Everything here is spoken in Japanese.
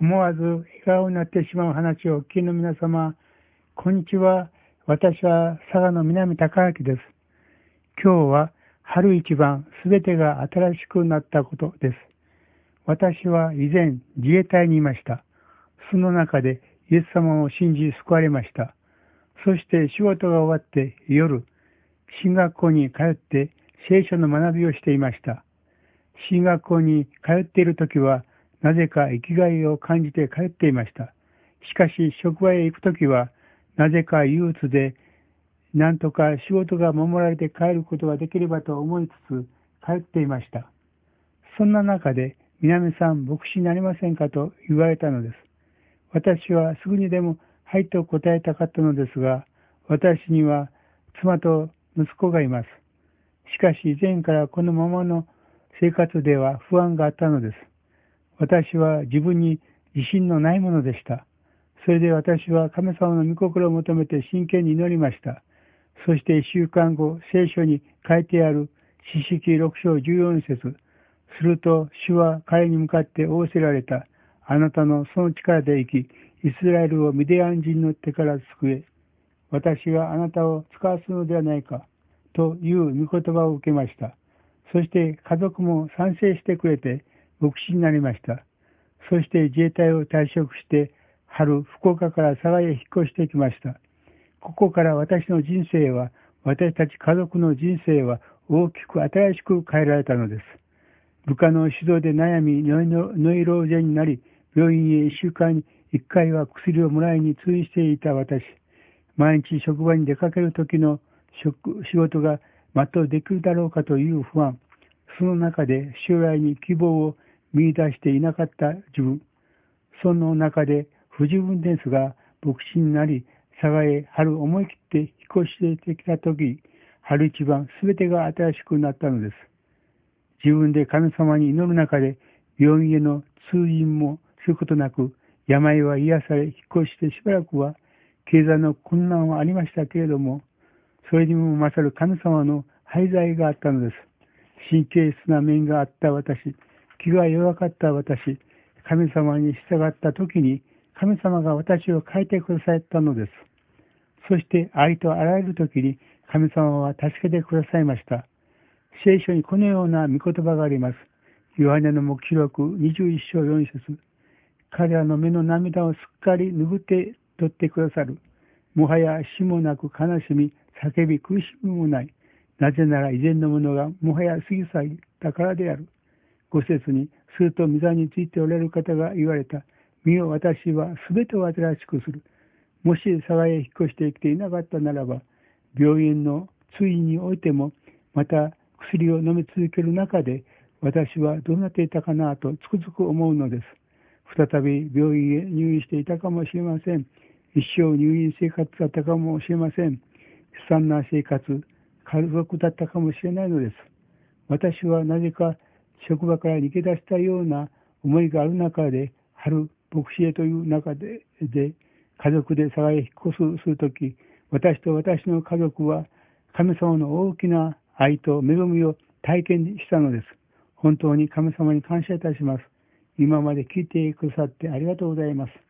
思わず笑顔になってしまう話をお聞きの皆様、こんにちは。私は佐賀の南高明です。今日は春一番すべてが新しくなったことです。私は以前自衛隊にいました。その中でイエス様を信じ救われました。そして仕事が終わって夜、進学校に通って聖書の学びをしていました。進学校に通っている時は、なぜか生きがいを感じて通っていました。しかし、職場へ行く時は、なぜか憂鬱で、なんとか仕事が守られて帰ることができればと思いつつ、通っていました。そんな中で、南さん、牧師になりませんかと言われたのです。私はすぐにでも、はいと答えたかったのですが、私には妻と息子がいます。しかし以前からこのままの生活では不安があったのです。私は自分に自信のないものでした。それで私は神様の御心を求めて真剣に祈りました。そして一週間後、聖書に書いてある四式六章十四節すると主は彼に向かって仰せられた。あなたのその力で生き、イスラエルをミディアン人の手から救え。私があなたを使わすのではないか。という御言葉を受けました。そして家族も賛成してくれて牧師になりました。そして自衛隊を退職して春、福岡から佐賀へ引っ越してきました。ここから私の人生は、私たち家族の人生は大きく新しく変えられたのです。部下の指導で悩み、ノイローゼになり、病院へ1週間に1回は薬をもらいに通院していた私。毎日職場に出かける時の仕事が全うできるだろうかという不安。その中で将来に希望を見出していなかった自分。その中で不十分ですが、牧師になり、佐賀へ春思い切って引っ越してきた時、春一番全てが新しくなったのです。自分で神様に祈る中で、病院への通院もすることなく、病は癒され、引っ越してしばらくは経済の困難はありましたけれども、それにも勝る神様の廃材があったのです。神経質な面があった私、気が弱かった私、神様に従った時に、神様が私を変えてくださったのです。そしてありとあらゆる時に神様は助けてくださいました。聖書にこのような御言葉があります。ヨハネの目視録21章4節彼らの目の涙をすっかり拭って取ってくださる。もはや死もなく悲しみ、叫び苦しみもない。なぜなら以前のものがもはや過ぎ去ったからである。五節に、すると御座についておられる方が言われた。見よ、私は全てを新しくする。もし佐賀へ引っ越してきていなかったならば、病院の通院においても、また薬を飲み続ける中で、私はどうなっていたかなとつくづく思うのです。再び病院へ入院していたかもしれません。一生入院生活だったかもしれません。悲惨な生活、家族だったかもしれないのです。私はなぜか職場から逃げ出したような思いがある中で、春牧師へという中でで家族で佐賀へ引っ越すするとき、私と私の家族は神様の大きな愛と恵みを体験したのです。本当に神様に感謝いたします。今まで聞いてくださってありがとうございます。